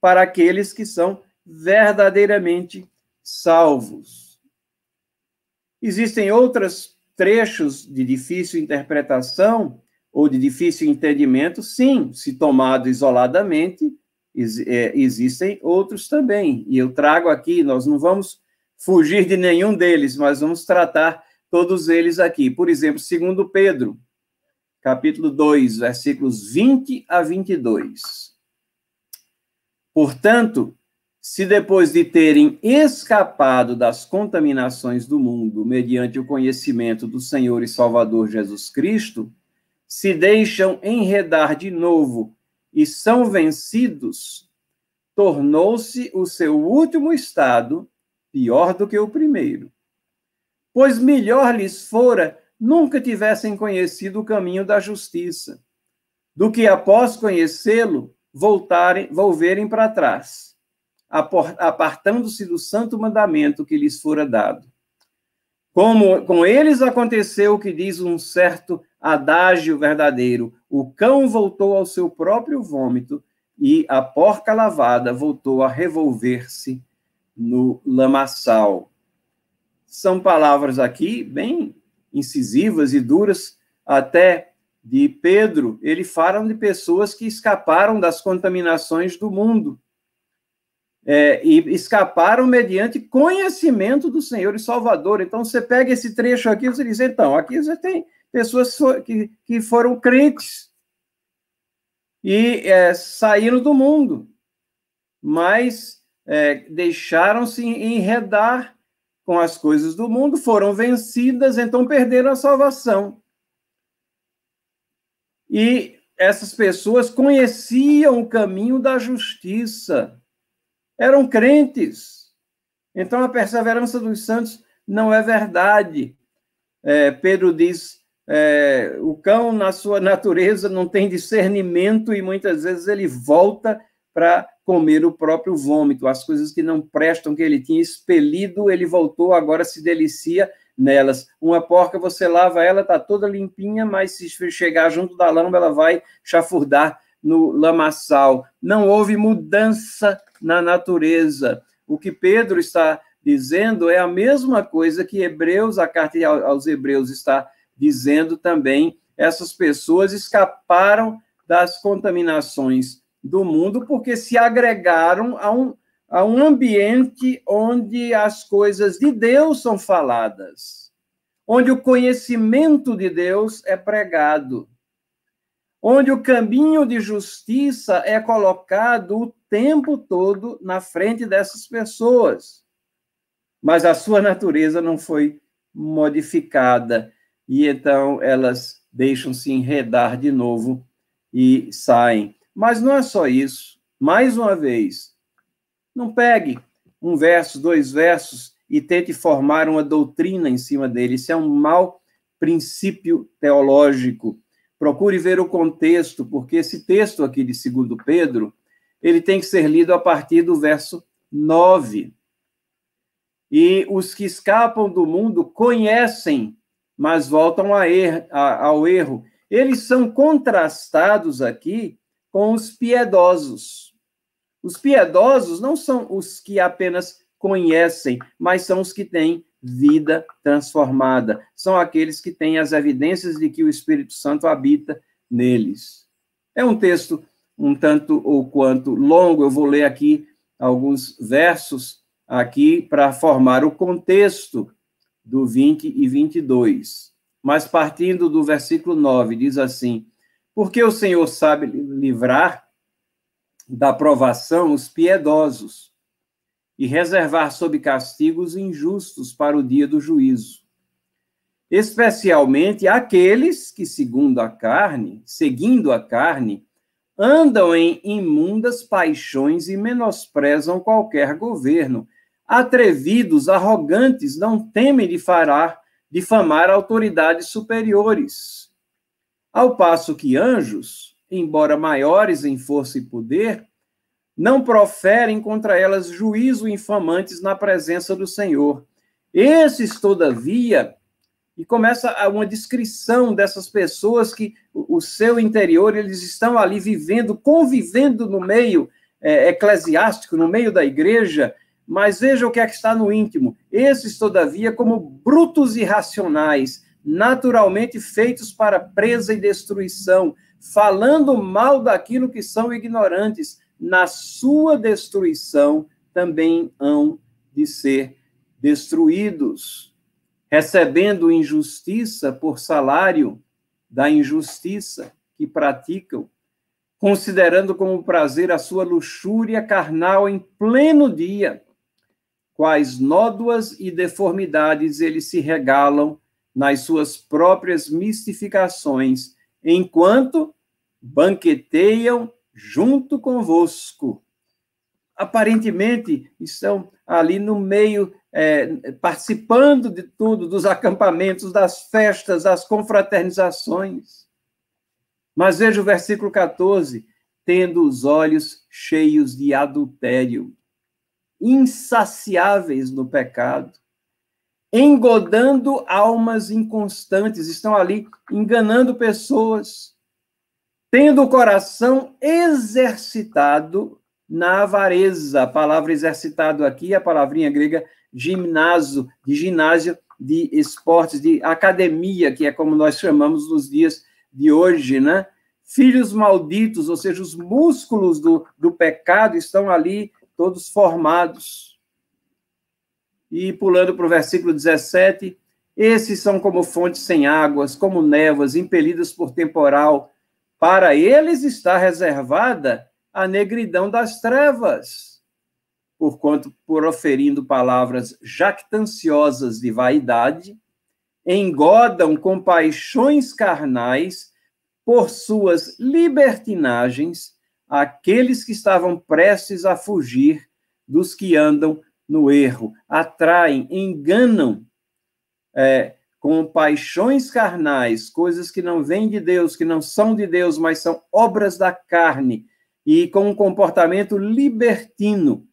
para aqueles que são verdadeiramente salvos. Existem outros trechos de difícil interpretação ou de difícil entendimento, sim, se tomado isoladamente, é, existem outros também. E eu trago aqui, nós não vamos fugir de nenhum deles, mas vamos tratar todos eles aqui. Por exemplo, segundo Pedro, capítulo 2, versículos 20 a 22. Portanto, se depois de terem escapado das contaminações do mundo mediante o conhecimento do Senhor e Salvador Jesus Cristo, se deixam enredar de novo e são vencidos, tornou-se o seu último estado pior do que o primeiro. Pois melhor lhes fora nunca tivessem conhecido o caminho da justiça, do que após conhecê-lo voltarem, volverem para trás, apartando-se do santo mandamento que lhes fora dado. Como com eles aconteceu o que diz um certo adágio verdadeiro: o cão voltou ao seu próprio vômito e a porca lavada voltou a revolver-se no lamaçal. São palavras aqui bem incisivas e duras, até de Pedro. Ele fala de pessoas que escaparam das contaminações do mundo. É, e escaparam mediante conhecimento do Senhor e Salvador. Então, você pega esse trecho aqui e você diz, então, aqui você tem pessoas que, que foram crentes e é, saíram do mundo, mas é, deixaram-se enredar com as coisas do mundo, foram vencidas, então perderam a salvação. E essas pessoas conheciam o caminho da justiça, eram crentes. Então a perseverança dos santos não é verdade. É, Pedro diz é, o cão, na sua natureza, não tem discernimento e muitas vezes ele volta para comer o próprio vômito. As coisas que não prestam, que ele tinha expelido, ele voltou, agora se delicia nelas. Uma porca, você lava ela, está toda limpinha, mas se chegar junto da lama, ela vai chafurdar no lamaçal. Não houve mudança na natureza. O que Pedro está dizendo é a mesma coisa que Hebreus, a carta aos Hebreus está dizendo também essas pessoas escaparam das contaminações do mundo porque se agregaram a um, a um ambiente onde as coisas de Deus são faladas, onde o conhecimento de Deus é pregado, onde o caminho de justiça é colocado o tempo todo na frente dessas pessoas. Mas a sua natureza não foi modificada e então elas deixam-se enredar de novo e saem. Mas não é só isso. Mais uma vez, não pegue um verso, dois versos e tente formar uma doutrina em cima dele. Isso é um mau princípio teológico. Procure ver o contexto, porque esse texto aqui de 2 Pedro, ele tem que ser lido a partir do verso 9. E os que escapam do mundo conhecem, mas voltam er ao erro. Eles são contrastados aqui com os piedosos. Os piedosos não são os que apenas conhecem, mas são os que têm vida transformada. São aqueles que têm as evidências de que o Espírito Santo habita neles. É um texto um tanto ou quanto longo, eu vou ler aqui alguns versos aqui para formar o contexto do 20 e 22. Mas partindo do versículo 9, diz assim: Porque o Senhor sabe livrar da provação os piedosos e reservar sob castigos injustos para o dia do juízo. Especialmente aqueles que, segundo a carne, seguindo a carne, andam em imundas paixões e menosprezam qualquer governo. Atrevidos, arrogantes, não temem de farar, difamar autoridades superiores. Ao passo que anjos, embora maiores em força e poder, não proferem contra elas juízo infamantes na presença do Senhor. Esses, todavia, e começa uma descrição dessas pessoas que o seu interior, eles estão ali vivendo, convivendo no meio é, eclesiástico, no meio da igreja, mas veja o que é que está no íntimo. Esses, todavia, como brutos irracionais, naturalmente feitos para presa e destruição, falando mal daquilo que são ignorantes, na sua destruição também hão de ser destruídos, recebendo injustiça por salário da injustiça que praticam, considerando como prazer a sua luxúria carnal em pleno dia, quais nódoas e deformidades eles se regalam nas suas próprias mistificações, enquanto banqueteiam junto convosco. Aparentemente, estão ali no meio, é, participando de tudo, dos acampamentos, das festas, das confraternizações. Mas veja o versículo 14: tendo os olhos cheios de adultério, insaciáveis no pecado, engodando almas inconstantes, estão ali enganando pessoas, tendo o coração exercitado na avareza. A palavra exercitado aqui, a palavrinha grega gimnasio, de ginásio, de esportes, de academia, que é como nós chamamos nos dias de hoje, né? Filhos malditos, ou seja, os músculos do, do pecado estão ali todos formados. E pulando para o versículo 17, esses são como fontes sem águas, como névoas, impelidas por temporal, para eles está reservada a negridão das trevas, porquanto, por oferindo palavras jactanciosas de vaidade, engodam com paixões carnais por suas libertinagens aqueles que estavam prestes a fugir dos que andam no erro, atraem, enganam é, com paixões carnais, coisas que não vêm de Deus, que não são de Deus, mas são obras da carne, e com um comportamento libertino,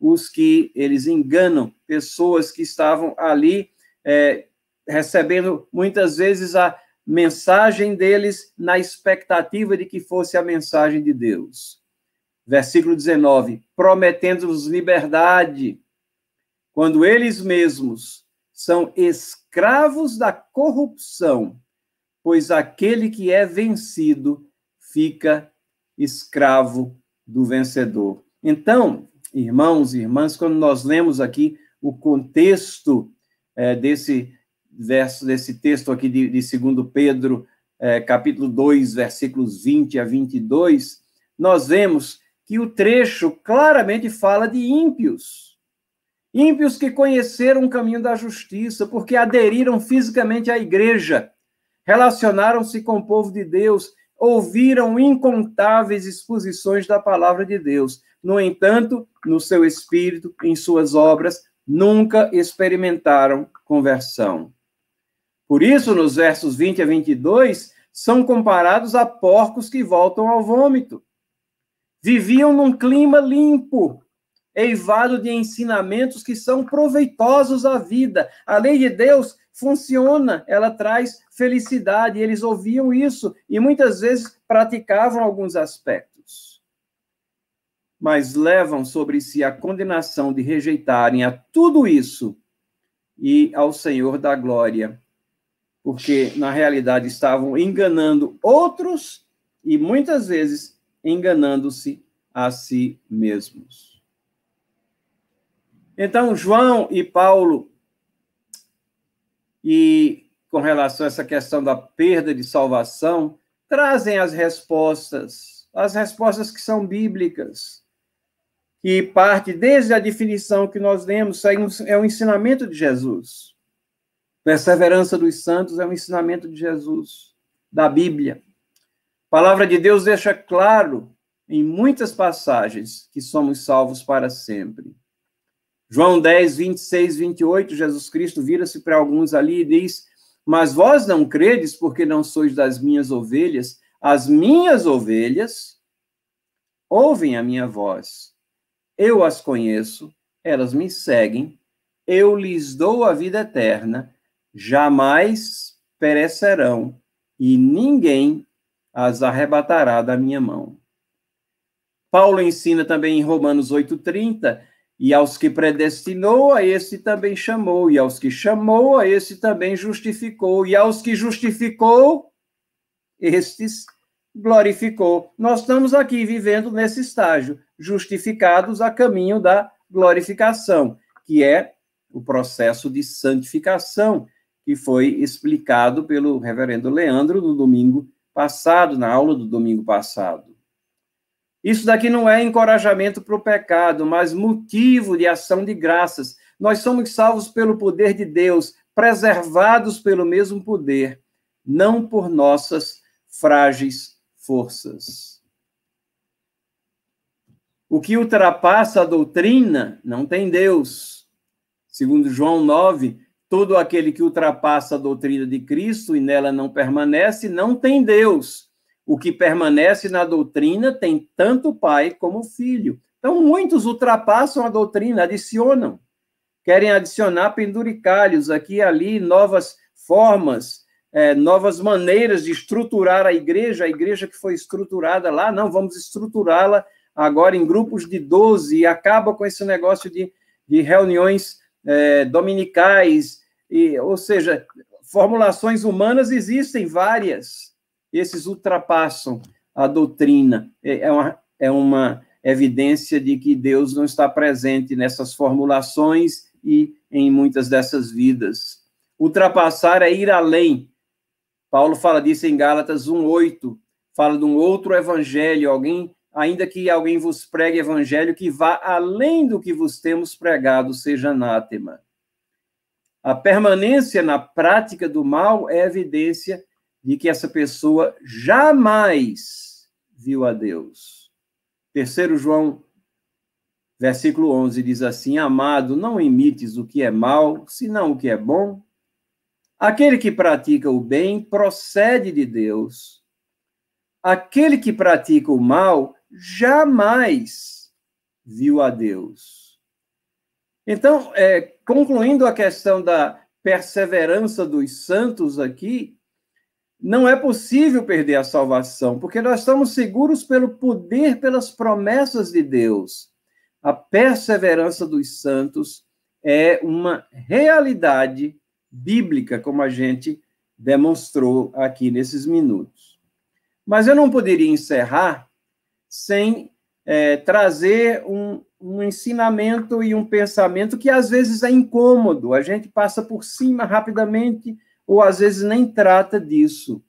os que eles enganam pessoas que estavam ali é, recebendo muitas vezes a mensagem deles na expectativa de que fosse a mensagem de Deus. Versículo 19: prometendo-nos liberdade, quando eles mesmos são escravos da corrupção, pois aquele que é vencido fica escravo do vencedor. Então, irmãos e irmãs, quando nós lemos aqui o contexto é, desse verso, desse texto aqui de, de 2 Pedro, é, capítulo 2, versículos 20 a 22, nós vemos que o trecho claramente fala de ímpios Ímpios que conheceram o caminho da justiça, porque aderiram fisicamente à igreja, relacionaram-se com o povo de Deus, ouviram incontáveis exposições da palavra de Deus. No entanto, no seu espírito, em suas obras, nunca experimentaram conversão. Por isso, nos versos 20 a 22, são comparados a porcos que voltam ao vômito. Viviam num clima limpo, eivado de ensinamentos que são proveitosos à vida. A lei de Deus funciona, ela traz felicidade. Eles ouviam isso e muitas vezes praticavam alguns aspectos. Mas levam sobre si a condenação de rejeitarem a tudo isso e ao Senhor da glória porque na realidade estavam enganando outros e muitas vezes enganando-se a si mesmos. Então, João e Paulo, e com relação a essa questão da perda de salvação, trazem as respostas, as respostas que são bíblicas, que parte desde a definição que nós lemos, é um ensinamento de Jesus. Perseverança dos santos é um ensinamento de Jesus, da Bíblia. A palavra de Deus deixa claro em muitas passagens que somos salvos para sempre. João 10, 26, 28, Jesus Cristo vira-se para alguns ali e diz: Mas vós não credes porque não sois das minhas ovelhas, as minhas ovelhas ouvem a minha voz. Eu as conheço, elas me seguem, eu lhes dou a vida eterna jamais perecerão, e ninguém as arrebatará da minha mão. Paulo ensina também em Romanos 8:30, e aos que predestinou, a esse também chamou, e aos que chamou, a esse também justificou, e aos que justificou, estes glorificou. Nós estamos aqui vivendo nesse estágio, justificados a caminho da glorificação, que é o processo de santificação que foi explicado pelo reverendo Leandro no domingo passado, na aula do domingo passado. Isso daqui não é encorajamento para o pecado, mas motivo de ação de graças. Nós somos salvos pelo poder de Deus, preservados pelo mesmo poder, não por nossas frágeis forças. O que ultrapassa a doutrina não tem Deus. Segundo João 9, Todo aquele que ultrapassa a doutrina de Cristo e nela não permanece, não tem Deus. O que permanece na doutrina tem tanto pai como filho. Então, muitos ultrapassam a doutrina, adicionam. Querem adicionar penduricalhos aqui e ali, novas formas, é, novas maneiras de estruturar a igreja, a igreja que foi estruturada lá, não, vamos estruturá-la agora em grupos de 12 e acaba com esse negócio de, de reuniões é, dominicais, e, ou seja, formulações humanas existem várias, esses ultrapassam a doutrina. É, é uma, é uma evidência de que Deus não está presente nessas formulações e em muitas dessas vidas. Ultrapassar é ir além. Paulo fala disso em Gálatas 1:8, fala de um outro evangelho, alguém ainda que alguém vos pregue evangelho que vá além do que vos temos pregado, seja anátema. A permanência na prática do mal é evidência de que essa pessoa jamais viu a Deus. Terceiro João, versículo 11, diz assim: Amado, não imites o que é mal, senão o que é bom. Aquele que pratica o bem procede de Deus. Aquele que pratica o mal jamais viu a Deus. Então, é, concluindo a questão da perseverança dos santos aqui, não é possível perder a salvação, porque nós estamos seguros pelo poder, pelas promessas de Deus. A perseverança dos santos é uma realidade bíblica, como a gente demonstrou aqui nesses minutos. Mas eu não poderia encerrar sem é, trazer um, um ensinamento e um pensamento que às vezes é incômodo, a gente passa por cima rapidamente ou às vezes nem trata disso,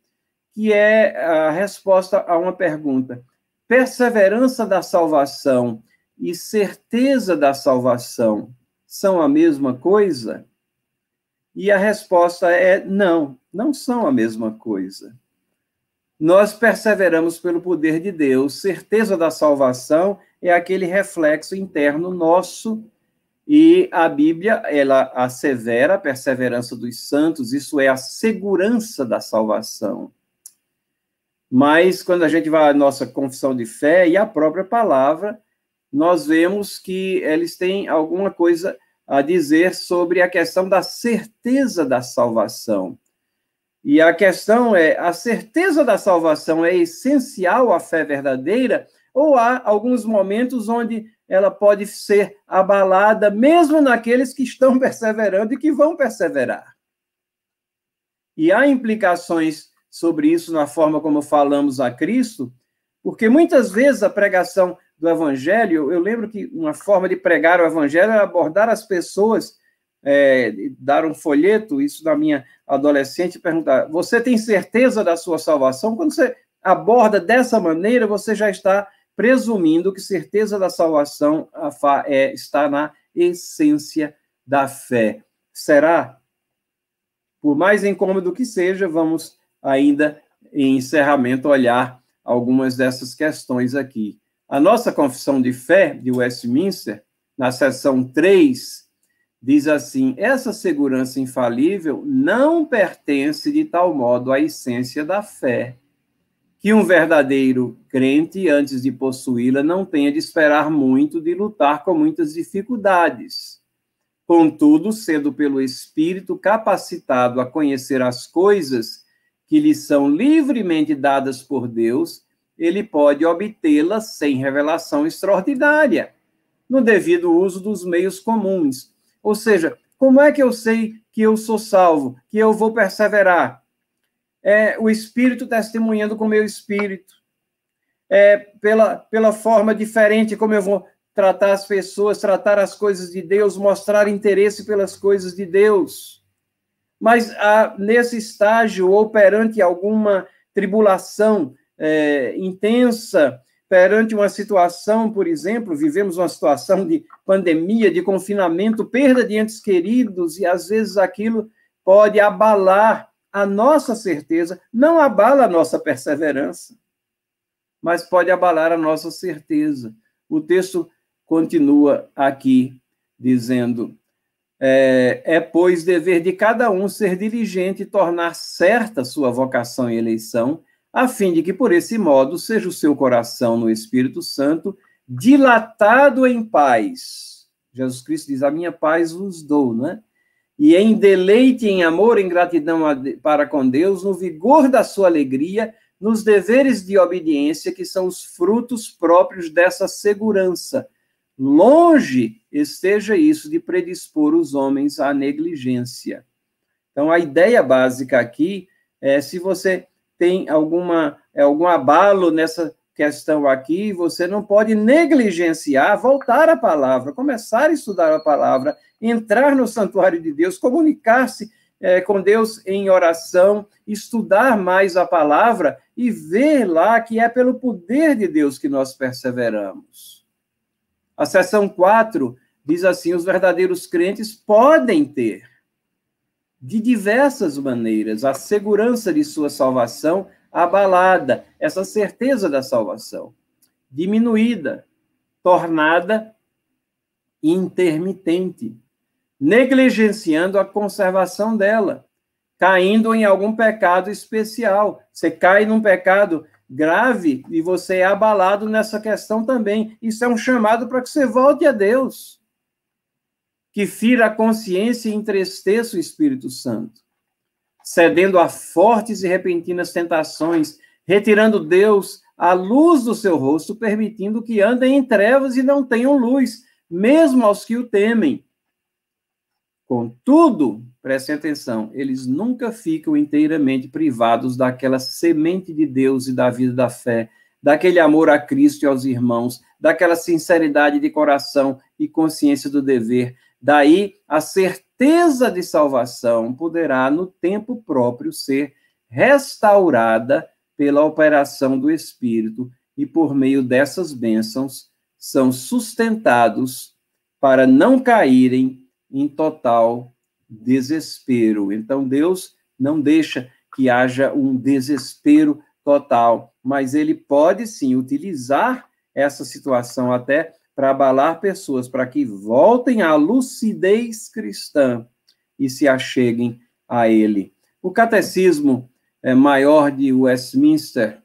que é a resposta a uma pergunta. Perseverança da salvação e certeza da salvação são a mesma coisa? E a resposta é não. não são a mesma coisa. Nós perseveramos pelo poder de Deus, certeza da salvação é aquele reflexo interno nosso e a Bíblia, ela assevera a perseverança dos santos, isso é a segurança da salvação. Mas quando a gente vai à nossa confissão de fé e a própria palavra, nós vemos que eles têm alguma coisa a dizer sobre a questão da certeza da salvação. E a questão é: a certeza da salvação é essencial à fé verdadeira, ou há alguns momentos onde ela pode ser abalada, mesmo naqueles que estão perseverando e que vão perseverar? E há implicações sobre isso na forma como falamos a Cristo, porque muitas vezes a pregação do Evangelho, eu lembro que uma forma de pregar o Evangelho era abordar as pessoas, é, dar um folheto, isso na minha adolescente, perguntar: você tem certeza da sua salvação? Quando você aborda dessa maneira, você já está presumindo que certeza da salvação é, está na essência da fé. Será? Por mais incômodo que seja, vamos ainda em encerramento olhar algumas dessas questões aqui. A nossa confissão de fé de Westminster, na seção 3, diz assim: essa segurança infalível não pertence de tal modo à essência da fé, que um verdadeiro crente, antes de possuí-la, não tenha de esperar muito, de lutar com muitas dificuldades. Contudo, sendo pelo Espírito capacitado a conhecer as coisas que lhe são livremente dadas por Deus, ele pode obtê-las sem revelação extraordinária, no devido uso dos meios comuns. Ou seja, como é que eu sei que eu sou salvo, que eu vou perseverar? É o Espírito testemunhando com o meu espírito. É pela, pela forma diferente como eu vou tratar as pessoas, tratar as coisas de Deus, mostrar interesse pelas coisas de Deus mas nesse estágio ou perante alguma tribulação é, intensa, perante uma situação, por exemplo, vivemos uma situação de pandemia, de confinamento, perda de entes queridos, e às vezes aquilo pode abalar a nossa certeza, não abala a nossa perseverança, mas pode abalar a nossa certeza. O texto continua aqui dizendo: é, é, pois, dever de cada um ser diligente e tornar certa sua vocação e eleição, a fim de que, por esse modo, seja o seu coração no Espírito Santo dilatado em paz. Jesus Cristo diz: A minha paz vos dou, né? E em deleite, em amor, em gratidão para com Deus, no vigor da sua alegria, nos deveres de obediência, que são os frutos próprios dessa segurança Longe esteja isso de predispor os homens à negligência. Então, a ideia básica aqui é se você tem alguma, é, algum abalo nessa questão aqui, você não pode negligenciar, voltar à palavra, começar a estudar a palavra, entrar no santuário de Deus, comunicar-se é, com Deus em oração, estudar mais a palavra e ver lá que é pelo poder de Deus que nós perseveramos. A seção 4 diz assim: os verdadeiros crentes podem ter, de diversas maneiras, a segurança de sua salvação abalada, essa certeza da salvação, diminuída, tornada intermitente, negligenciando a conservação dela, caindo em algum pecado especial. Você cai num pecado grave e você é abalado nessa questão também. Isso é um chamado para que você volte a Deus, que fira a consciência e entristeça o Espírito Santo, cedendo a fortes e repentinas tentações, retirando Deus a luz do seu rosto, permitindo que andem em trevas e não tenham luz, mesmo aos que o temem. Contudo, prestem atenção, eles nunca ficam inteiramente privados daquela semente de Deus e da vida da fé, daquele amor a Cristo e aos irmãos, daquela sinceridade de coração e consciência do dever. Daí a certeza de salvação poderá, no tempo próprio, ser restaurada pela operação do Espírito e por meio dessas bênçãos são sustentados para não caírem em total desespero. Então, Deus não deixa que haja um desespero total, mas ele pode sim utilizar essa situação até para abalar pessoas, para que voltem à lucidez cristã e se acheguem a ele. O catecismo é, maior de Westminster,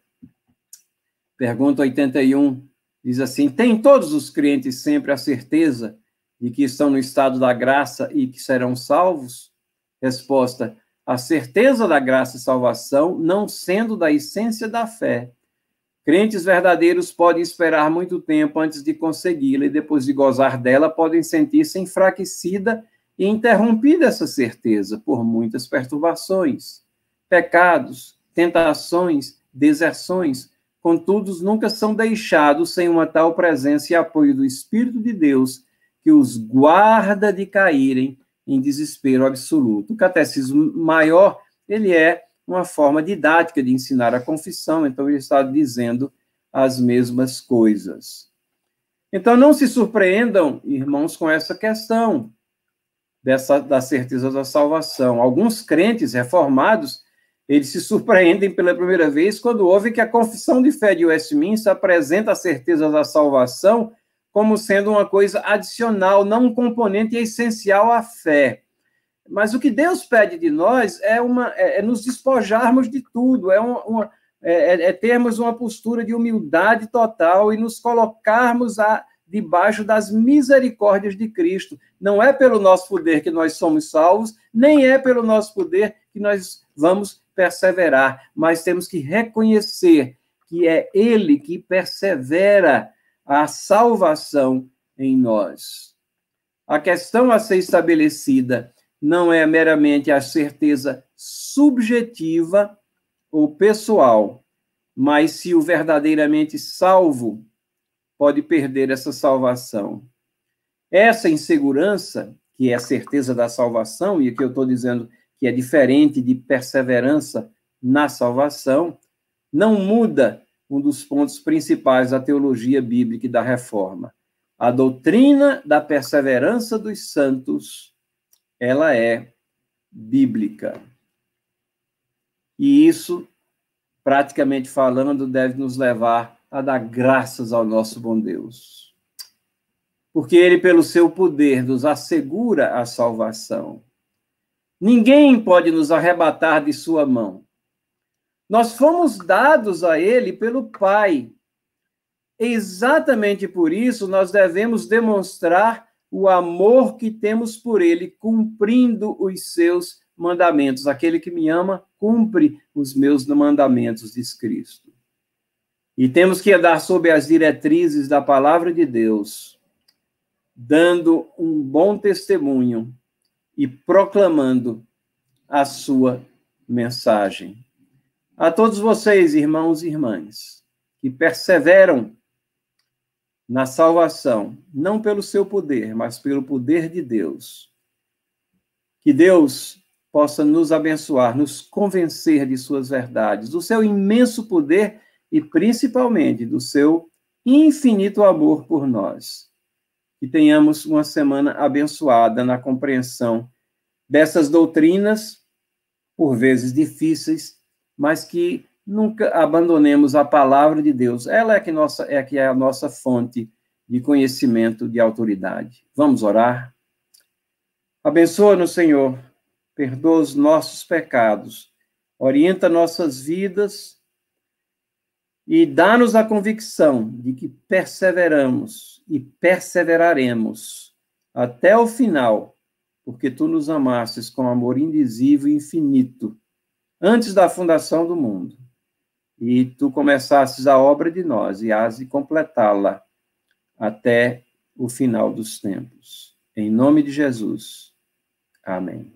pergunta 81, diz assim: Tem todos os crentes sempre a certeza de que estão no estado da graça e que serão salvos? Resposta: a certeza da graça e salvação, não sendo da essência da fé. Crentes verdadeiros podem esperar muito tempo antes de consegui-la e depois de gozar dela podem sentir-se enfraquecida e interrompida essa certeza por muitas perturbações, pecados, tentações, deserções, contudo nunca são deixados sem uma tal presença e apoio do Espírito de Deus que os guarda de caírem em desespero absoluto. O catecismo maior, ele é uma forma didática de ensinar a confissão, então ele está dizendo as mesmas coisas. Então não se surpreendam, irmãos, com essa questão dessa da certeza da salvação. Alguns crentes reformados, eles se surpreendem pela primeira vez quando ouvem que a confissão de fé de Westminster apresenta a certeza da salvação como sendo uma coisa adicional, não um componente essencial à fé. Mas o que Deus pede de nós é, uma, é, é nos despojarmos de tudo, é, uma, uma é, é, é, termos uma postura de humildade total e nos colocarmos a, debaixo das misericórdias de Cristo. Não é pelo nosso poder que nós somos salvos, nem é pelo nosso poder que nós vamos perseverar, mas temos que reconhecer que é Ele que persevera a salvação em nós. A questão a ser estabelecida não é meramente a certeza subjetiva ou pessoal, mas se o verdadeiramente salvo pode perder essa salvação. Essa insegurança, que é a certeza da salvação, e aqui eu estou dizendo que é diferente de perseverança na salvação, não muda um dos pontos principais da teologia bíblica e da reforma. A doutrina da perseverança dos santos, ela é bíblica. E isso, praticamente falando, deve nos levar a dar graças ao nosso bom Deus. Porque ele, pelo seu poder, nos assegura a salvação. Ninguém pode nos arrebatar de sua mão. Nós fomos dados a ele pelo Pai. Exatamente por isso, nós devemos demonstrar o amor que temos por ele, cumprindo os seus mandamentos. Aquele que me ama, cumpre os meus mandamentos, diz Cristo. E temos que andar sob as diretrizes da palavra de Deus, dando um bom testemunho e proclamando a sua mensagem. A todos vocês, irmãos e irmãs, que perseveram na salvação, não pelo seu poder, mas pelo poder de Deus. Que Deus possa nos abençoar, nos convencer de suas verdades, do seu imenso poder e principalmente do seu infinito amor por nós. Que tenhamos uma semana abençoada na compreensão dessas doutrinas, por vezes difíceis, mas que nunca abandonemos a palavra de Deus. Ela é que, nossa, é que é a nossa fonte de conhecimento, de autoridade. Vamos orar? Abençoa-nos, Senhor, perdoa os nossos pecados, orienta nossas vidas e dá-nos a convicção de que perseveramos e perseveraremos até o final, porque tu nos amastes com amor indizível e infinito antes da fundação do mundo. E tu começasses a obra de nós e has de completá-la até o final dos tempos. Em nome de Jesus. Amém.